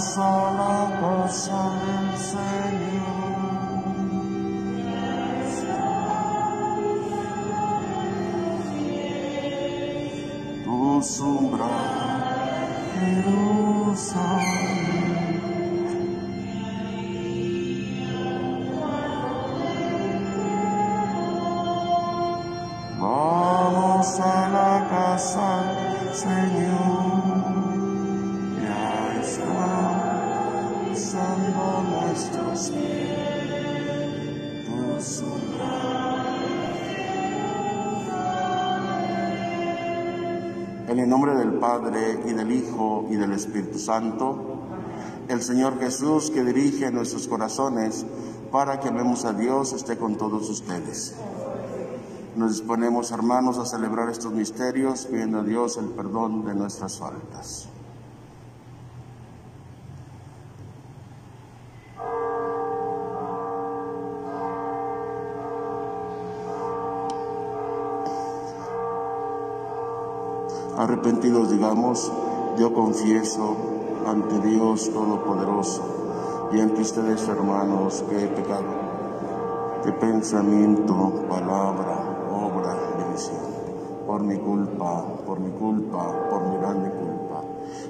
Vamos a la Padre y del Hijo y del Espíritu Santo, el Señor Jesús que dirige nuestros corazones para que amemos a Dios esté con todos ustedes. Nos disponemos, hermanos, a celebrar estos misterios pidiendo a Dios el perdón de nuestras faltas. Arrepentidos digamos, yo confieso ante Dios Todopoderoso y ante ustedes, hermanos, que he pecado de pensamiento, palabra, obra omisión. Por mi culpa, por mi culpa, por mi grande culpa.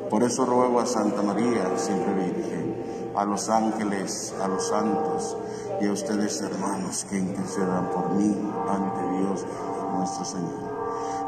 Por eso ruego a Santa María, siempre Virgen, a los ángeles, a los santos y a ustedes, hermanos, que intercedan por mí ante Dios nuestro Señor.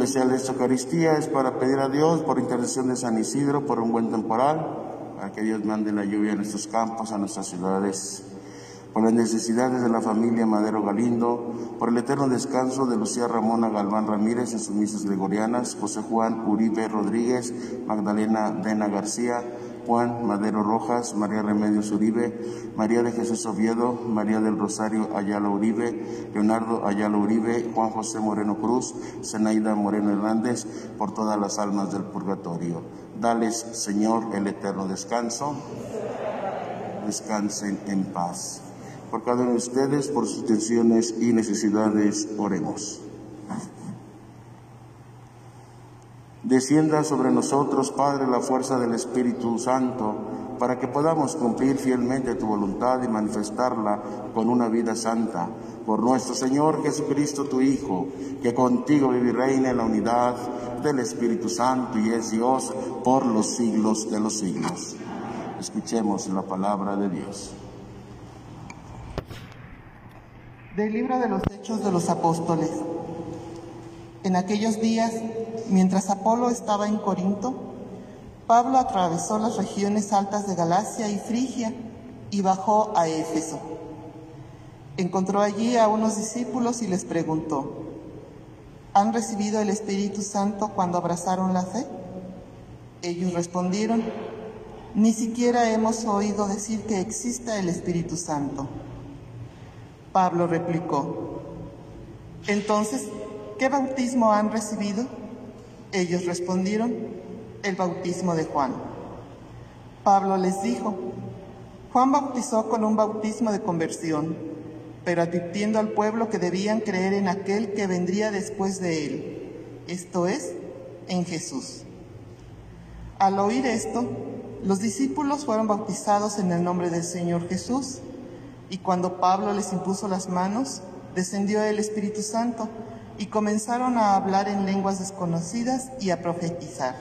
Especial de esta Eucaristía es para pedir a Dios, por intercesión de San Isidro, por un buen temporal, para que Dios mande la lluvia a nuestros campos, a nuestras ciudades, por las necesidades de la familia Madero Galindo, por el eterno descanso de Lucía Ramona Galván Ramírez en sus misas gregorianas, José Juan Uribe Rodríguez, Magdalena Dena García, Juan Madero Rojas, María Remedios Uribe, María de Jesús Oviedo, María del Rosario Ayala Uribe, Leonardo Ayala Uribe, Juan José Moreno Cruz, Zenaida Moreno Hernández, por todas las almas del purgatorio. Dales, Señor, el eterno descanso. Descansen en paz. Por cada uno de ustedes, por sus tensiones y necesidades, oremos. Descienda sobre nosotros, Padre, la fuerza del Espíritu Santo, para que podamos cumplir fielmente tu voluntad y manifestarla con una vida santa. Por nuestro Señor Jesucristo, tu Hijo, que contigo vive y reina en la unidad del Espíritu Santo y es Dios por los siglos de los siglos. Escuchemos la palabra de Dios. Del libro de los Hechos de los Apóstoles. En aquellos días, mientras Apolo estaba en Corinto, Pablo atravesó las regiones altas de Galacia y Frigia y bajó a Éfeso. Encontró allí a unos discípulos y les preguntó, ¿han recibido el Espíritu Santo cuando abrazaron la fe? Ellos respondieron, ni siquiera hemos oído decir que exista el Espíritu Santo. Pablo replicó, entonces, ¿qué bautismo han recibido? Ellos respondieron, el bautismo de Juan. Pablo les dijo, Juan bautizó con un bautismo de conversión, pero advirtiendo al pueblo que debían creer en aquel que vendría después de él, esto es, en Jesús. Al oír esto, los discípulos fueron bautizados en el nombre del Señor Jesús, y cuando Pablo les impuso las manos, descendió el Espíritu Santo, y comenzaron a hablar en lenguas desconocidas y a profetizar.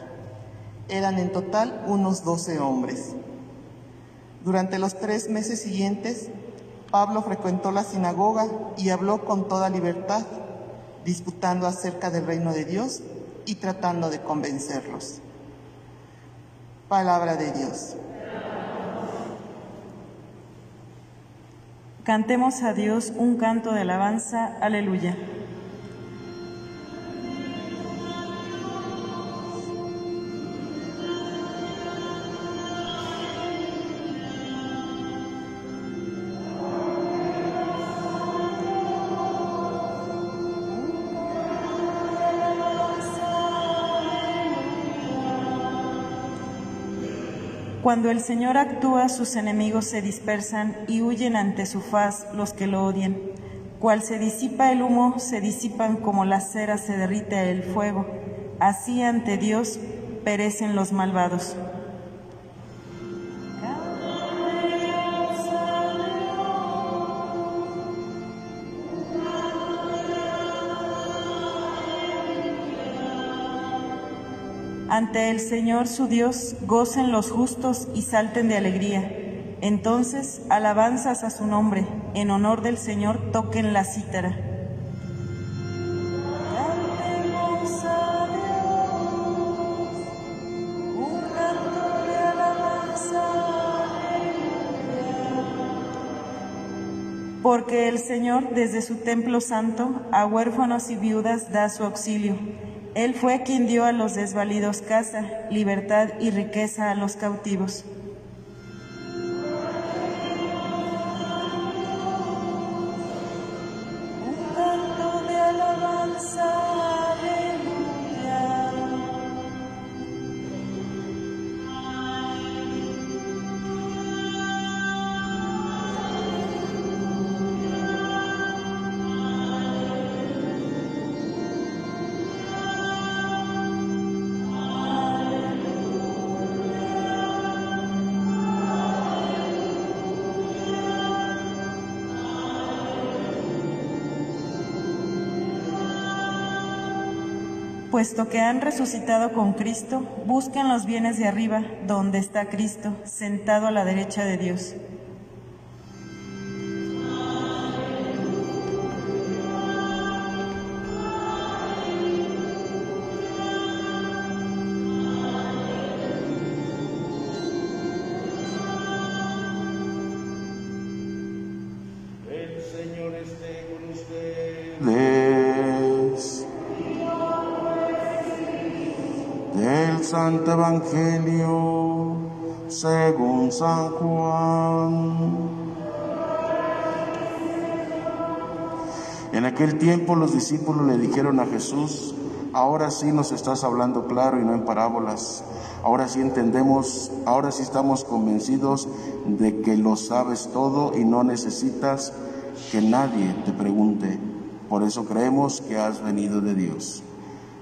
Eran en total unos doce hombres. Durante los tres meses siguientes, Pablo frecuentó la sinagoga y habló con toda libertad, disputando acerca del reino de Dios y tratando de convencerlos. Palabra de Dios. Cantemos a Dios un canto de alabanza. Aleluya. Cuando el Señor actúa, sus enemigos se dispersan y huyen ante su faz los que lo odian. Cual se disipa el humo, se disipan como la cera se derrite el fuego. Así ante Dios perecen los malvados. Ante el Señor su Dios gocen los justos y salten de alegría. Entonces alabanzas a su nombre, en honor del Señor toquen la cítara. Porque el Señor desde su templo santo a huérfanos y viudas da su auxilio él fue quien dio a los desvalidos casa, libertad y riqueza a los cautivos. Puesto que han resucitado con Cristo, busquen los bienes de arriba, donde está Cristo, sentado a la derecha de Dios. Evangelio según San Juan. En aquel tiempo los discípulos le dijeron a Jesús, ahora sí nos estás hablando claro y no en parábolas. Ahora sí entendemos, ahora sí estamos convencidos de que lo sabes todo y no necesitas que nadie te pregunte. Por eso creemos que has venido de Dios.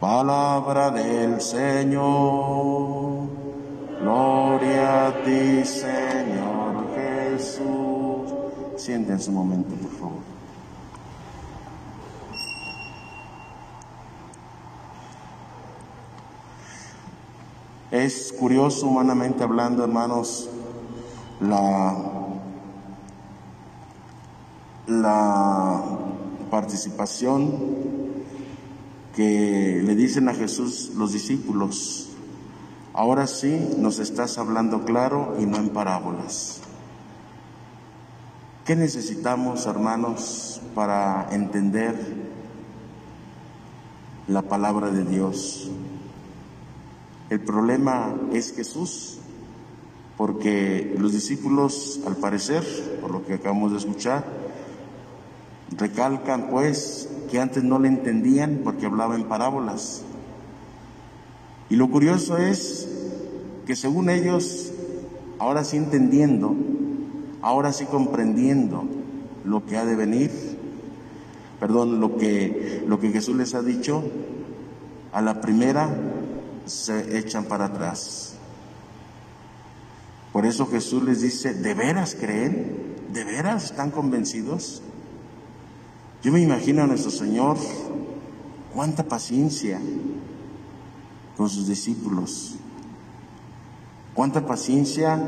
Palabra del Señor. Gloria a ti, Señor Jesús. Sienten su momento, por favor. Es curioso, humanamente hablando, hermanos, la, la participación que le dicen a Jesús los discípulos, ahora sí nos estás hablando claro y no en parábolas. ¿Qué necesitamos, hermanos, para entender la palabra de Dios? El problema es Jesús, porque los discípulos, al parecer, por lo que acabamos de escuchar, recalcan pues que antes no le entendían porque hablaba en parábolas. Y lo curioso es que según ellos, ahora sí entendiendo, ahora sí comprendiendo lo que ha de venir, perdón, lo que, lo que Jesús les ha dicho, a la primera se echan para atrás. Por eso Jesús les dice, ¿de veras creen? ¿De veras están convencidos? Yo me imagino a nuestro Señor cuánta paciencia con sus discípulos, cuánta paciencia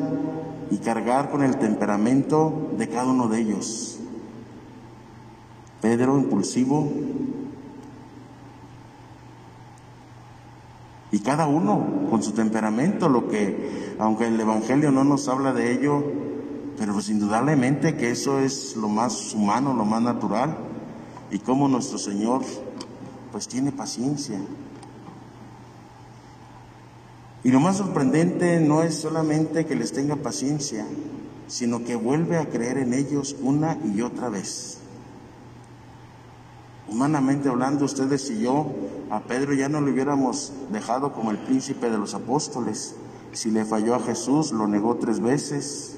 y cargar con el temperamento de cada uno de ellos. Pedro, impulsivo, y cada uno con su temperamento, lo que, aunque el Evangelio no nos habla de ello, pero pues indudablemente que eso es lo más humano, lo más natural, y como nuestro Señor pues tiene paciencia. Y lo más sorprendente no es solamente que les tenga paciencia, sino que vuelve a creer en ellos una y otra vez. Humanamente hablando, ustedes y yo, a Pedro ya no le hubiéramos dejado como el príncipe de los apóstoles. Si le falló a Jesús, lo negó tres veces.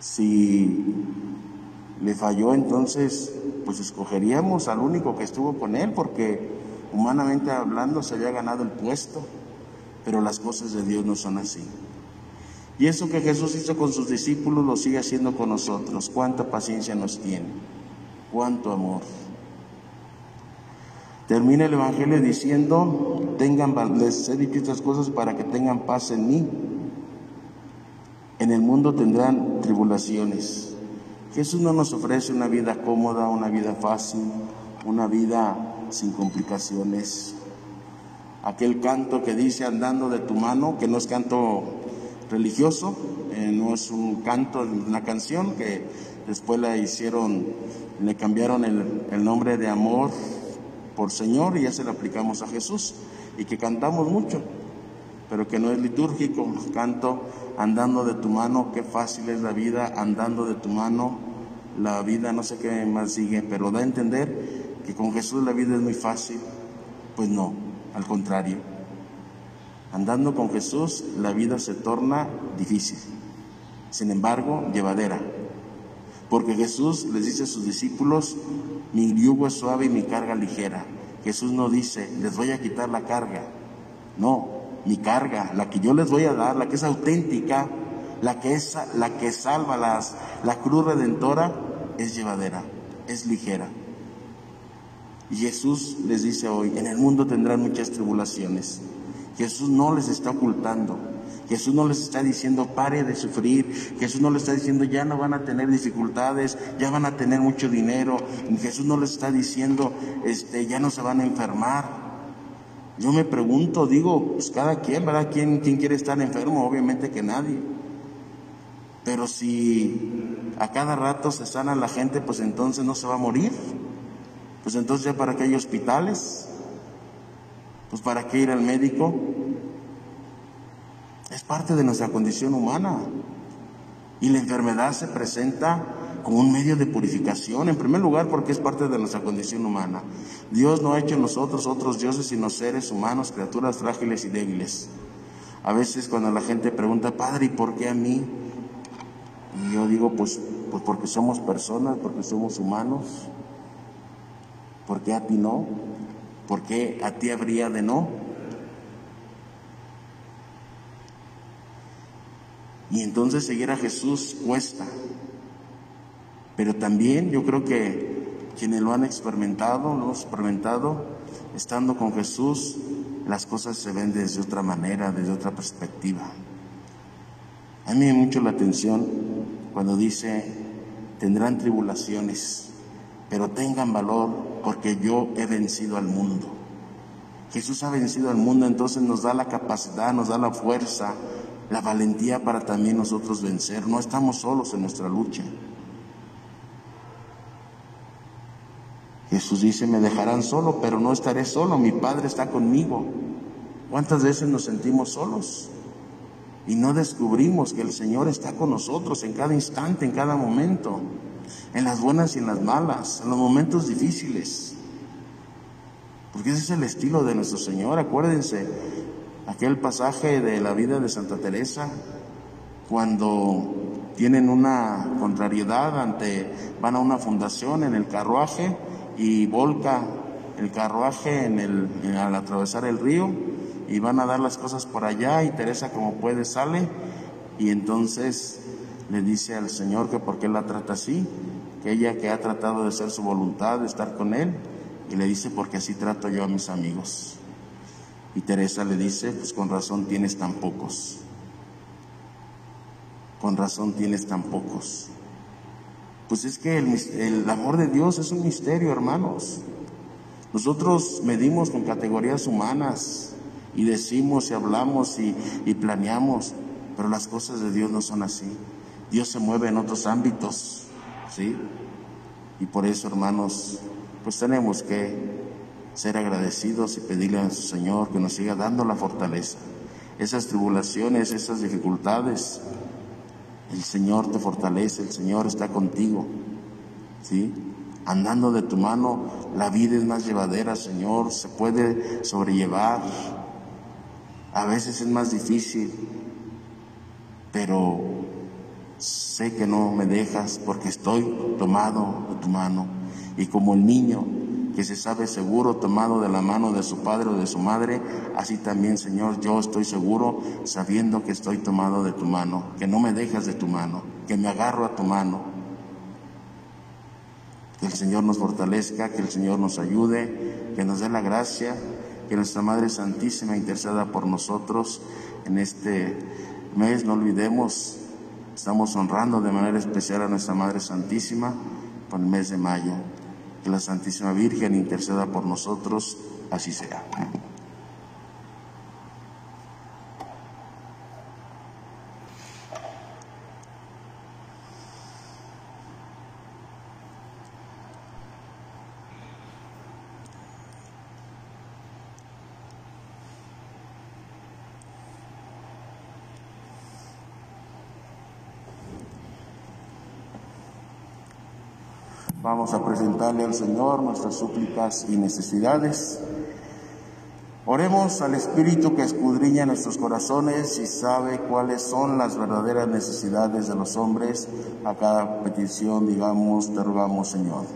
Si le falló, entonces, pues escogeríamos al único que estuvo con él, porque humanamente hablando se había ganado el puesto, pero las cosas de Dios no son así. Y eso que Jesús hizo con sus discípulos lo sigue haciendo con nosotros. Cuánta paciencia nos tiene cuánto amor. Termina el Evangelio diciendo, tengan, les he dicho estas cosas para que tengan paz en mí. En el mundo tendrán tribulaciones. Jesús no nos ofrece una vida cómoda, una vida fácil, una vida sin complicaciones. Aquel canto que dice andando de tu mano, que no es canto religioso, eh, no es un canto, una canción que después la hicieron le cambiaron el, nombre de amor por Señor y ya se lo aplicamos a Jesús y que cantamos mucho, pero que no es litúrgico. Canto andando de tu mano, qué fácil es la vida, andando de tu mano, la vida no sé qué más sigue, pero da a entender que con Jesús la vida es muy fácil. Pues no, al contrario. Andando con Jesús la vida se torna difícil, sin embargo llevadera. Porque Jesús les dice a sus discípulos, mi yugo es suave y mi carga ligera. Jesús no dice, les voy a quitar la carga. No, mi carga, la que yo les voy a dar, la que es auténtica, la que, es, la que salva las, la cruz redentora, es llevadera, es ligera. Y Jesús les dice hoy, en el mundo tendrán muchas tribulaciones. Jesús no les está ocultando. Jesús no les está diciendo pare de sufrir, Jesús no les está diciendo ya no van a tener dificultades, ya van a tener mucho dinero, Jesús no les está diciendo este, ya no se van a enfermar. Yo me pregunto, digo, pues cada quien, ¿verdad? ¿Quién, ¿Quién quiere estar enfermo? Obviamente que nadie. Pero si a cada rato se sana la gente, pues entonces no se va a morir. Pues entonces ya para qué hay hospitales, pues para qué ir al médico, es parte de nuestra condición humana. Y la enfermedad se presenta como un medio de purificación, en primer lugar porque es parte de nuestra condición humana. Dios no ha hecho nosotros otros dioses, sino seres humanos, criaturas frágiles y débiles. A veces cuando la gente pregunta, Padre, ¿y por qué a mí? Y yo digo, pues, pues porque somos personas, porque somos humanos. ¿Por qué a ti no? ¿Por qué a ti habría de no? Y entonces seguir a Jesús cuesta. Pero también yo creo que quienes lo han experimentado, lo han experimentado, estando con Jesús, las cosas se ven desde otra manera, desde otra perspectiva. A mí me mucho la atención cuando dice, tendrán tribulaciones, pero tengan valor porque yo he vencido al mundo. Jesús ha vencido al mundo, entonces nos da la capacidad, nos da la fuerza, la valentía para también nosotros vencer. No estamos solos en nuestra lucha. Jesús dice, me dejarán solo, pero no estaré solo, mi Padre está conmigo. ¿Cuántas veces nos sentimos solos? Y no descubrimos que el Señor está con nosotros en cada instante, en cada momento, en las buenas y en las malas, en los momentos difíciles. Porque ese es el estilo de nuestro Señor, acuérdense, aquel pasaje de la vida de Santa Teresa, cuando tienen una contrariedad ante, van a una fundación en el carruaje y volca el carruaje en el, al atravesar el río y van a dar las cosas por allá y Teresa como puede sale y entonces le dice al Señor que por qué la trata así, que ella que ha tratado de hacer su voluntad, de estar con Él, y le dice porque así trato yo a mis amigos. Y Teresa le dice, pues con razón tienes tan pocos, con razón tienes tan pocos. Pues es que el, el amor de Dios es un misterio, hermanos. Nosotros medimos con categorías humanas y decimos y hablamos y, y planeamos, pero las cosas de Dios no son así. Dios se mueve en otros ámbitos, ¿sí? Y por eso, hermanos, pues tenemos que ser agradecidos y pedirle a su Señor que nos siga dando la fortaleza. Esas tribulaciones, esas dificultades, el Señor te fortalece, el Señor está contigo, ¿sí? Andando de tu mano, la vida es más llevadera, Señor, se puede sobrellevar. A veces es más difícil, pero sé que no me dejas porque estoy tomado de tu mano. Y como el niño que se sabe seguro tomado de la mano de su padre o de su madre, así también, Señor, yo estoy seguro sabiendo que estoy tomado de tu mano, que no me dejas de tu mano, que me agarro a tu mano. Que el Señor nos fortalezca, que el Señor nos ayude, que nos dé la gracia, que nuestra Madre Santísima interceda por nosotros en este mes. No olvidemos, estamos honrando de manera especial a nuestra Madre Santísima por el mes de mayo. Que la Santísima Virgen interceda por nosotros, así sea. A presentarle al Señor nuestras súplicas y necesidades. Oremos al Espíritu que escudriña nuestros corazones y sabe cuáles son las verdaderas necesidades de los hombres. A cada petición, digamos, te rogamos, Señor.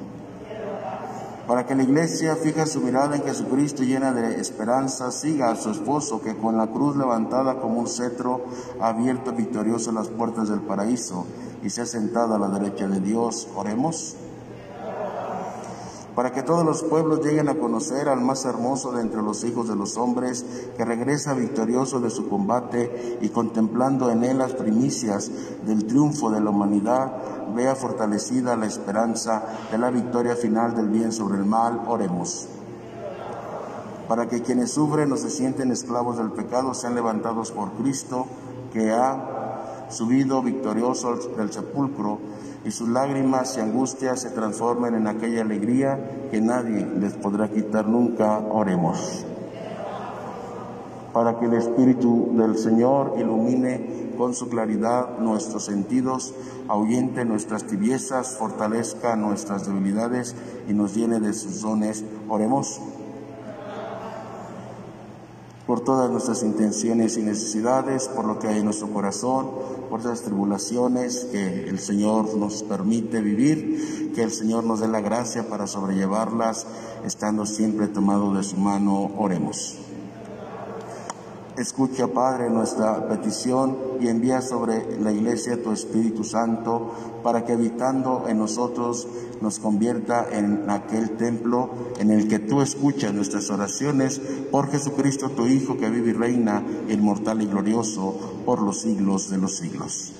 Para que la iglesia fija su mirada en Jesucristo llena de esperanza, siga a su esposo que con la cruz levantada como un cetro ha abierto victorioso las puertas del paraíso y se ha sentado a la derecha de Dios. Oremos para que todos los pueblos lleguen a conocer al más hermoso de entre los hijos de los hombres, que regresa victorioso de su combate y contemplando en él las primicias del triunfo de la humanidad, vea fortalecida la esperanza de la victoria final del bien sobre el mal, oremos. Para que quienes sufren o se sienten esclavos del pecado sean levantados por Cristo, que ha subido victorioso del sepulcro, y sus lágrimas y angustias se transformen en aquella alegría que nadie les podrá quitar nunca. Oremos. Para que el Espíritu del Señor ilumine con su claridad nuestros sentidos, ahuyente nuestras tibiezas, fortalezca nuestras debilidades y nos llene de sus dones. Oremos por todas nuestras intenciones y necesidades, por lo que hay en nuestro corazón, por esas tribulaciones que el Señor nos permite vivir, que el Señor nos dé la gracia para sobrellevarlas, estando siempre tomado de su mano, oremos. Escucha, Padre, nuestra petición y envía sobre la Iglesia tu Espíritu Santo para que habitando en nosotros nos convierta en aquel templo en el que tú escuchas nuestras oraciones por Jesucristo tu Hijo que vive y reina inmortal y glorioso por los siglos de los siglos.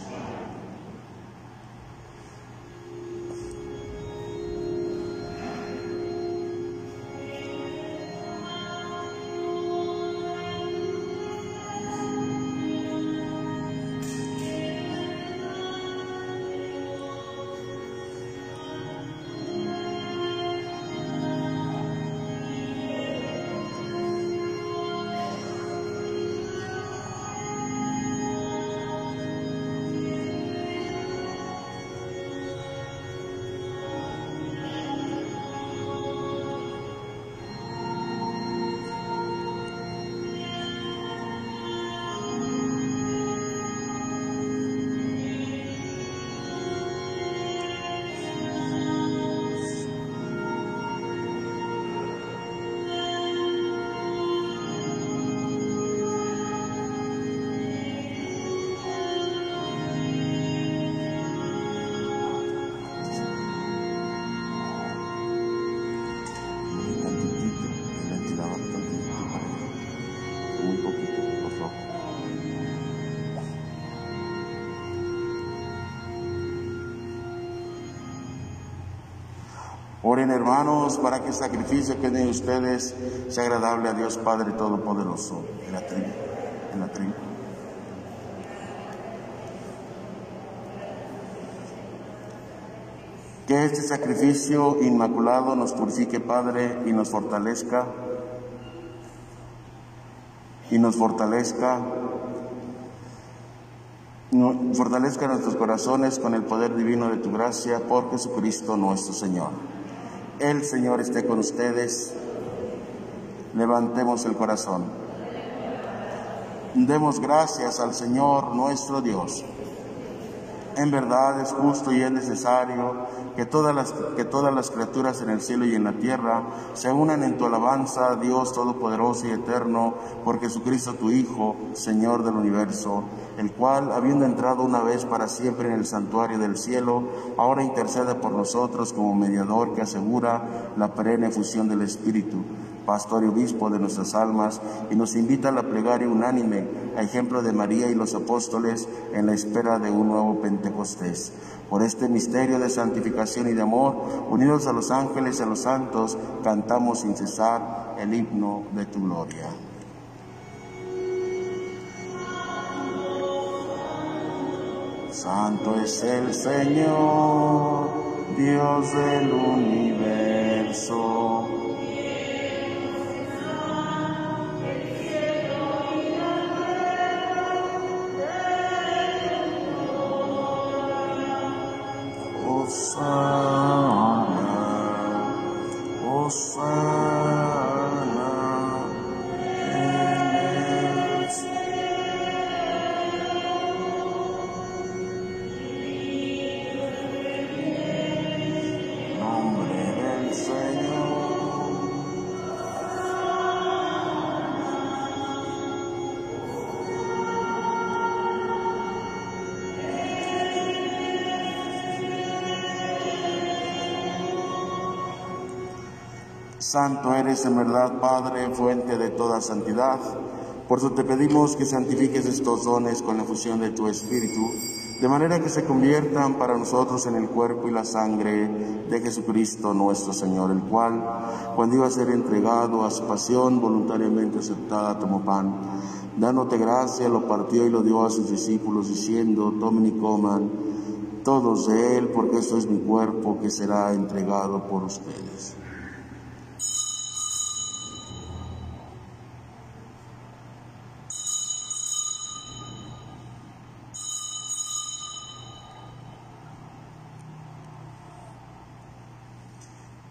Oren hermanos para que el sacrificio que den ustedes sea agradable a Dios Padre Todopoderoso. En la tribu, en la tribu. Que este sacrificio inmaculado nos purifique, Padre, y nos fortalezca, y nos fortalezca, fortalezca nuestros corazones con el poder divino de tu gracia por Jesucristo nuestro Señor. El Señor esté con ustedes. Levantemos el corazón. Demos gracias al Señor nuestro Dios. En verdad es justo y es necesario que todas, las, que todas las criaturas en el cielo y en la tierra se unan en tu alabanza, Dios Todopoderoso y Eterno, por Jesucristo tu Hijo, Señor del universo, el cual, habiendo entrado una vez para siempre en el santuario del cielo, ahora intercede por nosotros como mediador que asegura la perenne fusión del Espíritu pastor y obispo de nuestras almas, y nos invita a la plegaria unánime, a ejemplo de María y los apóstoles, en la espera de un nuevo Pentecostés. Por este misterio de santificación y de amor, unidos a los ángeles y a los santos, cantamos sin cesar el himno de tu gloria. Santo es el Señor, Dios del universo Santo eres en verdad, Padre, fuente de toda santidad. Por eso te pedimos que santifiques estos dones con la fusión de tu Espíritu, de manera que se conviertan para nosotros en el cuerpo y la sangre de Jesucristo nuestro Señor, el cual, cuando iba a ser entregado a su pasión, voluntariamente aceptada, tomó pan. Dándote gracia, lo partió y lo dio a sus discípulos, diciendo, tomen y coman todos de él, porque esto es mi cuerpo que será entregado por ustedes.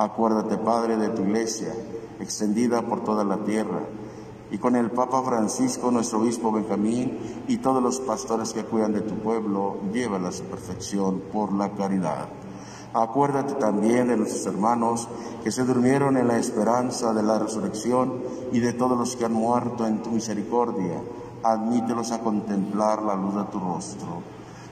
Acuérdate, Padre, de tu iglesia, extendida por toda la tierra, y con el Papa Francisco, nuestro obispo Benjamín, y todos los pastores que cuidan de tu pueblo, llévala a su perfección por la caridad. Acuérdate también de nuestros hermanos que se durmieron en la esperanza de la resurrección y de todos los que han muerto en tu misericordia. Admítelos a contemplar la luz de tu rostro.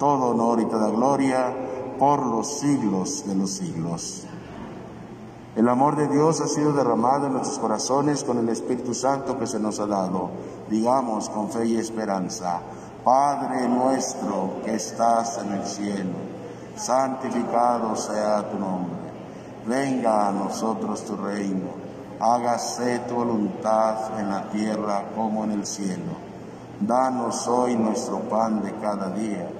todo honor y toda gloria, por los siglos de los siglos. El amor de Dios ha sido derramado en nuestros corazones con el Espíritu Santo que se nos ha dado. Digamos con fe y esperanza, Padre nuestro que estás en el cielo, santificado sea tu nombre. Venga a nosotros tu reino. Hágase tu voluntad en la tierra como en el cielo. Danos hoy nuestro pan de cada día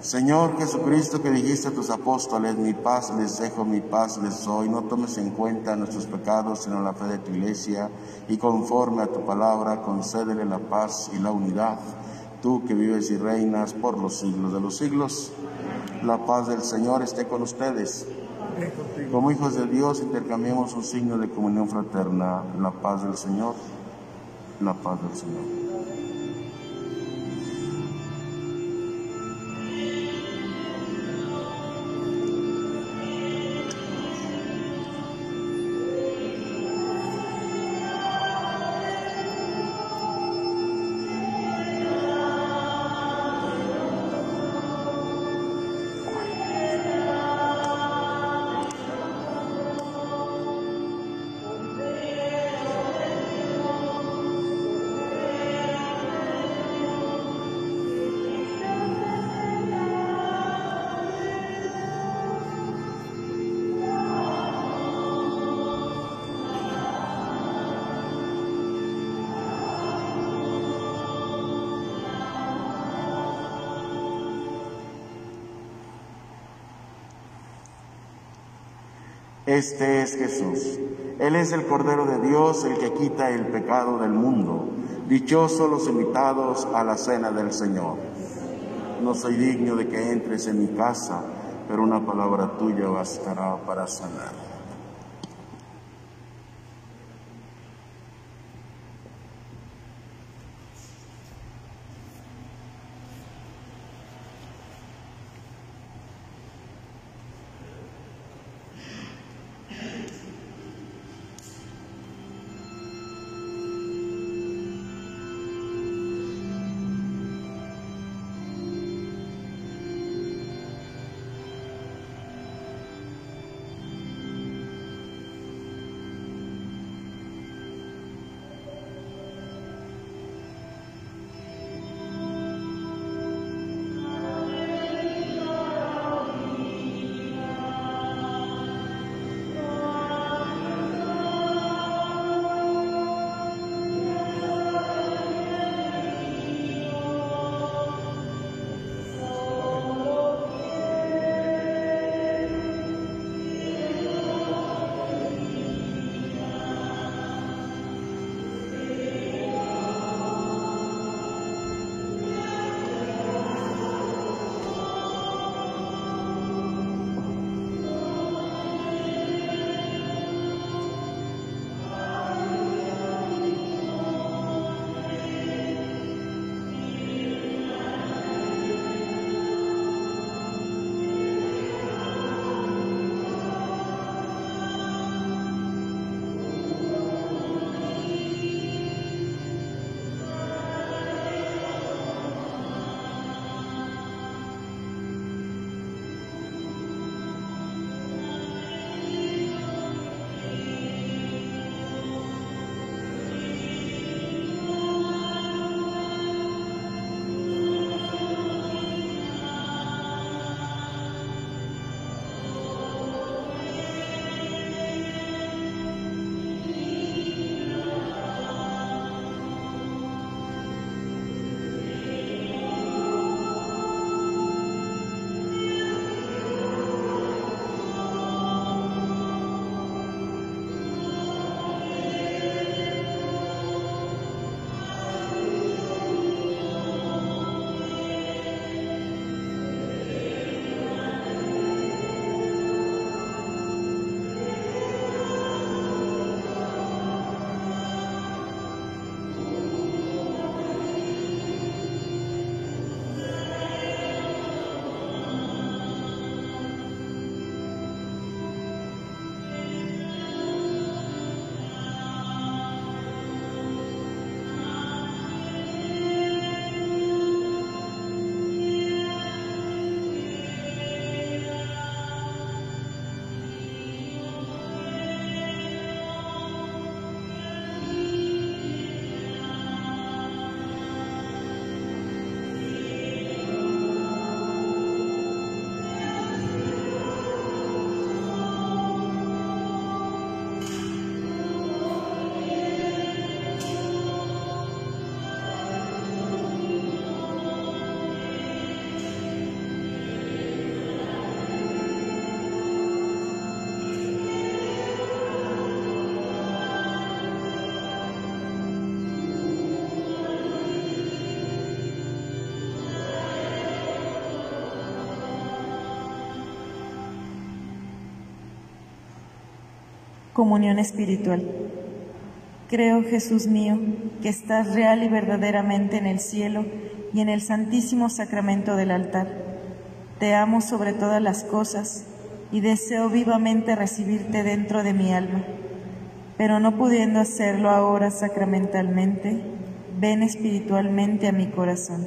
Señor Jesucristo que dijiste a tus apóstoles, mi paz les dejo, mi paz les doy, no tomes en cuenta nuestros pecados, sino la fe de tu iglesia, y conforme a tu palabra, concédele la paz y la unidad, tú que vives y reinas por los siglos de los siglos. La paz del Señor esté con ustedes. Como hijos de Dios intercambiemos un signo de comunión fraterna, la paz del Señor, la paz del Señor. Este es Jesús. Él es el Cordero de Dios, el que quita el pecado del mundo. Dichosos los invitados a la cena del Señor. No soy digno de que entres en mi casa, pero una palabra tuya bastará para sanar. Comunión espiritual. Creo, Jesús mío, que estás real y verdaderamente en el cielo y en el santísimo sacramento del altar. Te amo sobre todas las cosas y deseo vivamente recibirte dentro de mi alma. Pero no pudiendo hacerlo ahora sacramentalmente, ven espiritualmente a mi corazón.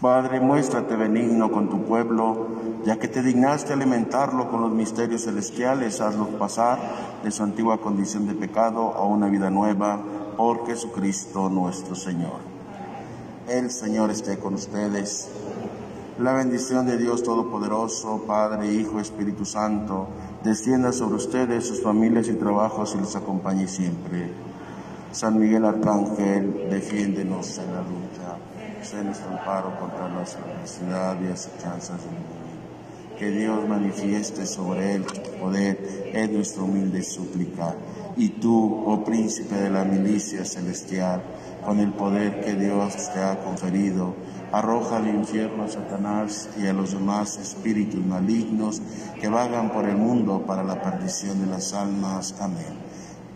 Padre, muéstrate benigno con tu pueblo, ya que te dignaste alimentarlo con los misterios celestiales, hazlo pasar de su antigua condición de pecado a una vida nueva por Jesucristo nuestro Señor. El Señor esté con ustedes. La bendición de Dios Todopoderoso, Padre, Hijo, Espíritu Santo, descienda sobre ustedes, sus familias y trabajos y les acompañe siempre. San Miguel Arcángel, defiéndenos en la lucha, sé nuestro amparo contra la adversidad y acechanzas del mundo. Que Dios manifieste sobre él poder, es nuestra humilde súplica. Y tú, oh príncipe de la milicia celestial, con el poder que Dios te ha conferido, arroja al infierno a Satanás y a los demás espíritus malignos que vagan por el mundo para la perdición de las almas. Amén.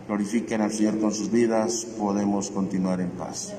Glorifiquen al Señor con sus vidas, podemos continuar en paz.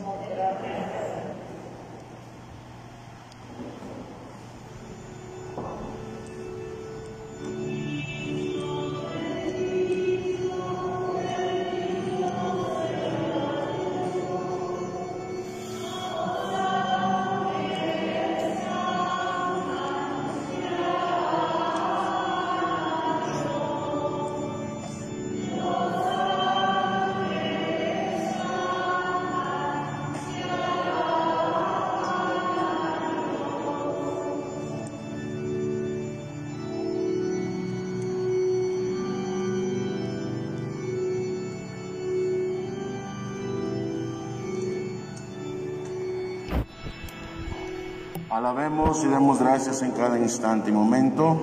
Alabemos y demos gracias en cada instante y momento.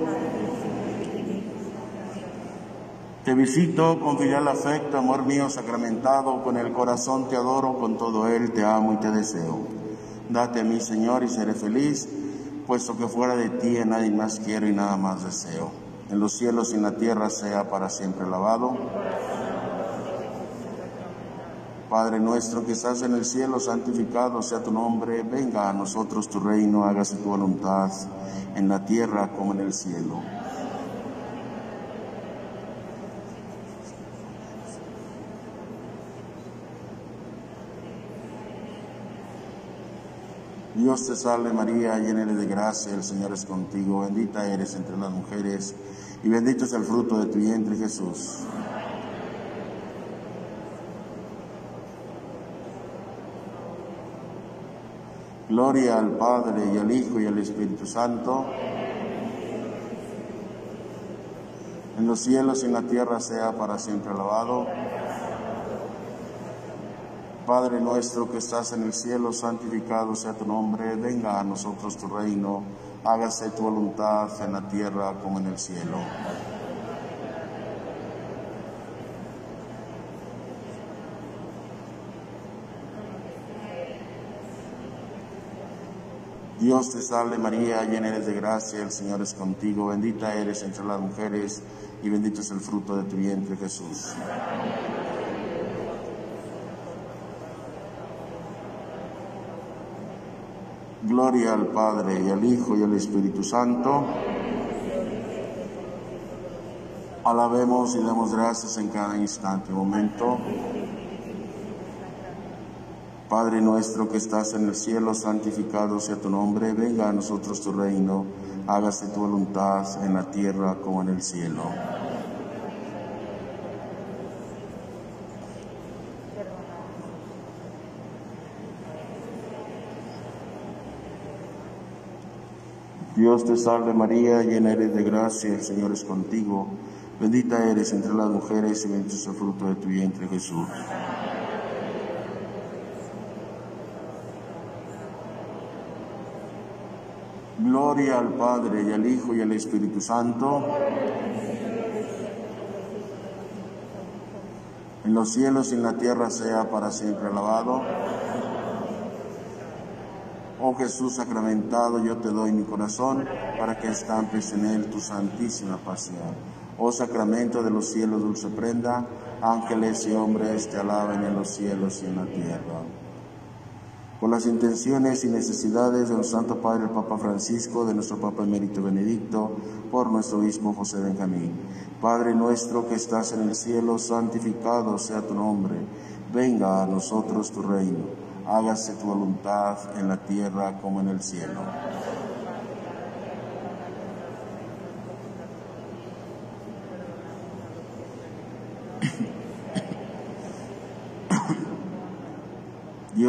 Te visito con filial afecto, amor mío sacramentado, con el corazón te adoro, con todo él te amo y te deseo. Date a mí, Señor, y seré feliz, puesto que fuera de ti a nadie más quiero y nada más deseo. En los cielos y en la tierra sea para siempre alabado. Padre nuestro que estás en el cielo, santificado sea tu nombre, venga a nosotros tu reino, hágase tu voluntad en la tierra como en el cielo. Dios te salve María, llena eres de gracia, el Señor es contigo, bendita eres entre las mujeres y bendito es el fruto de tu vientre Jesús. Gloria al Padre y al Hijo y al Espíritu Santo. En los cielos y en la tierra sea para siempre alabado. Padre nuestro que estás en el cielo, santificado sea tu nombre, venga a nosotros tu reino, hágase tu voluntad en la tierra como en el cielo. Dios te salve María, llena eres de gracia, el Señor es contigo, bendita eres entre las mujeres y bendito es el fruto de tu vientre Jesús. Gloria al Padre y al Hijo y al Espíritu Santo. Alabemos y demos gracias en cada instante momento. Padre nuestro que estás en el cielo, santificado sea tu nombre, venga a nosotros tu reino, hágase tu voluntad en la tierra como en el cielo. Dios te salve María, llena eres de gracia, el Señor es contigo. Bendita eres entre las mujeres y bendito es el fruto de tu vientre Jesús. Gloria al Padre y al Hijo y al Espíritu Santo. En los cielos y en la tierra sea para siempre alabado. Oh Jesús sacramentado, yo te doy mi corazón para que estampes en él tu santísima pasión. Oh sacramento de los cielos, dulce prenda, ángeles y hombres te alaben en los cielos y en la tierra. Por las intenciones y necesidades de nuestro Santo Padre el Papa Francisco, de nuestro Papa Emérito Benedicto, por nuestro obispo José Benjamín. Padre nuestro que estás en el cielo, santificado sea tu nombre. Venga a nosotros tu reino hágase tu voluntad en la tierra como en el cielo.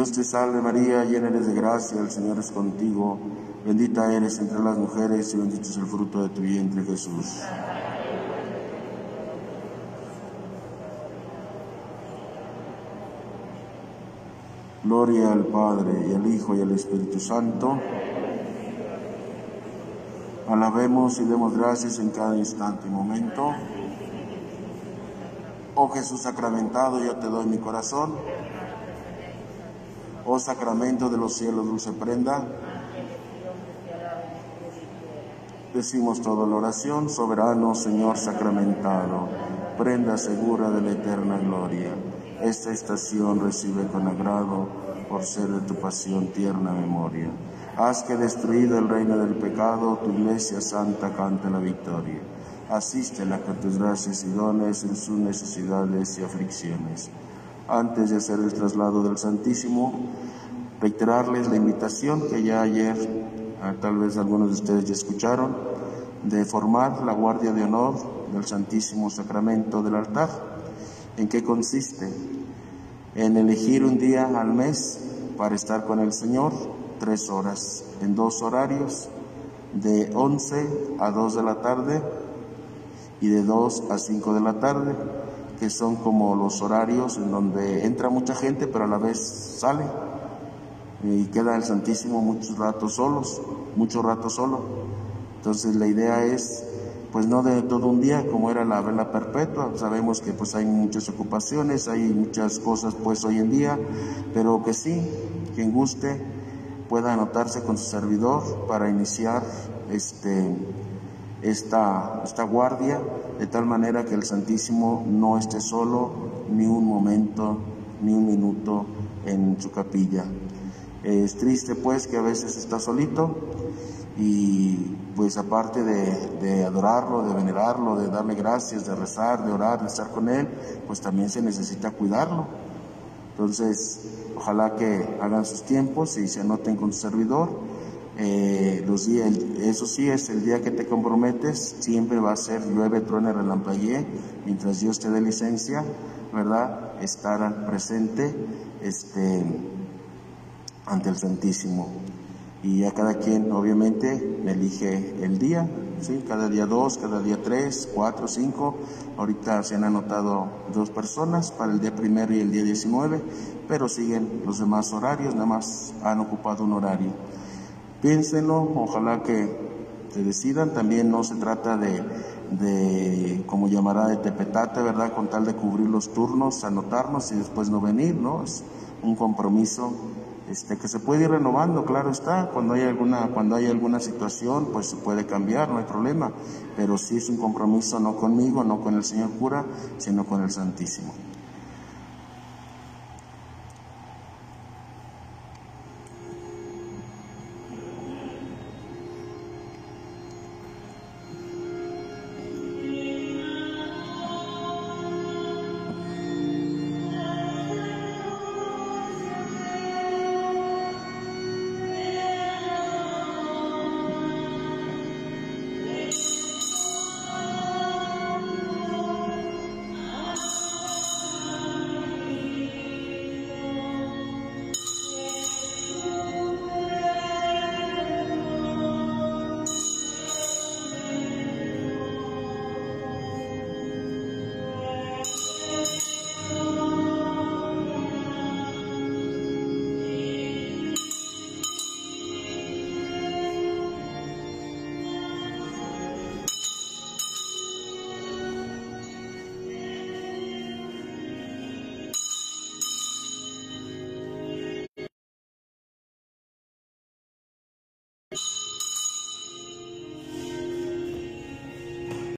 Dios te salve María, llena eres de gracia, el Señor es contigo, bendita eres entre las mujeres y bendito es el fruto de tu vientre Jesús. Gloria al Padre y al Hijo y al Espíritu Santo. Alabemos y demos gracias en cada instante y momento. Oh Jesús sacramentado, yo te doy mi corazón. Oh sacramento de los cielos, dulce prenda. Decimos toda la oración, soberano Señor sacramentado, prenda segura de la eterna gloria esta estación recibe con agrado por ser de tu pasión tierna memoria. Haz que destruido el reino del pecado, tu iglesia santa cante la victoria. Asístela con tus gracias y dones en sus necesidades y aflicciones. Antes de hacer el traslado del Santísimo, reiterarles la invitación que ya ayer, ah, tal vez algunos de ustedes ya escucharon, de formar la guardia de honor del Santísimo Sacramento del altar. ¿En qué consiste? En elegir un día al mes para estar con el Señor, tres horas, en dos horarios, de 11 a 2 de la tarde y de 2 a 5 de la tarde, que son como los horarios en donde entra mucha gente, pero a la vez sale. Y queda el Santísimo muchos ratos solos, mucho rato solo. Entonces la idea es pues no de todo un día como era la vela perpetua. Sabemos que pues hay muchas ocupaciones, hay muchas cosas pues hoy en día, pero que sí, quien guste pueda anotarse con su servidor para iniciar este, esta, esta guardia de tal manera que el Santísimo no esté solo ni un momento, ni un minuto en su capilla. Es triste pues que a veces está solito y pues aparte de, adorarlo, de venerarlo, de darle gracias, de rezar, de orar, de estar con Él, pues también se necesita cuidarlo. Entonces, ojalá que hagan sus tiempos y se anoten con su servidor. Eh, los días, eso sí es el día que te comprometes, siempre va a ser llueve, truene, relampaguee, mientras Dios te dé licencia, ¿verdad? Estar presente este, ante el Santísimo y ya cada quien obviamente elige el día, ¿sí? cada día dos, cada día tres, cuatro, cinco. Ahorita se han anotado dos personas para el día primero y el día 19, pero siguen los demás horarios, nada más han ocupado un horario. Piénsenlo, ojalá que se decidan, también no se trata de, de como llamará, de tepetate, ¿verdad? Con tal de cubrir los turnos, anotarnos y después no venir, ¿no? Es un compromiso este, que se puede ir renovando, claro está, cuando hay alguna, cuando hay alguna situación, pues se puede cambiar, no hay problema, pero sí es un compromiso no conmigo, no con el Señor cura, sino con el Santísimo.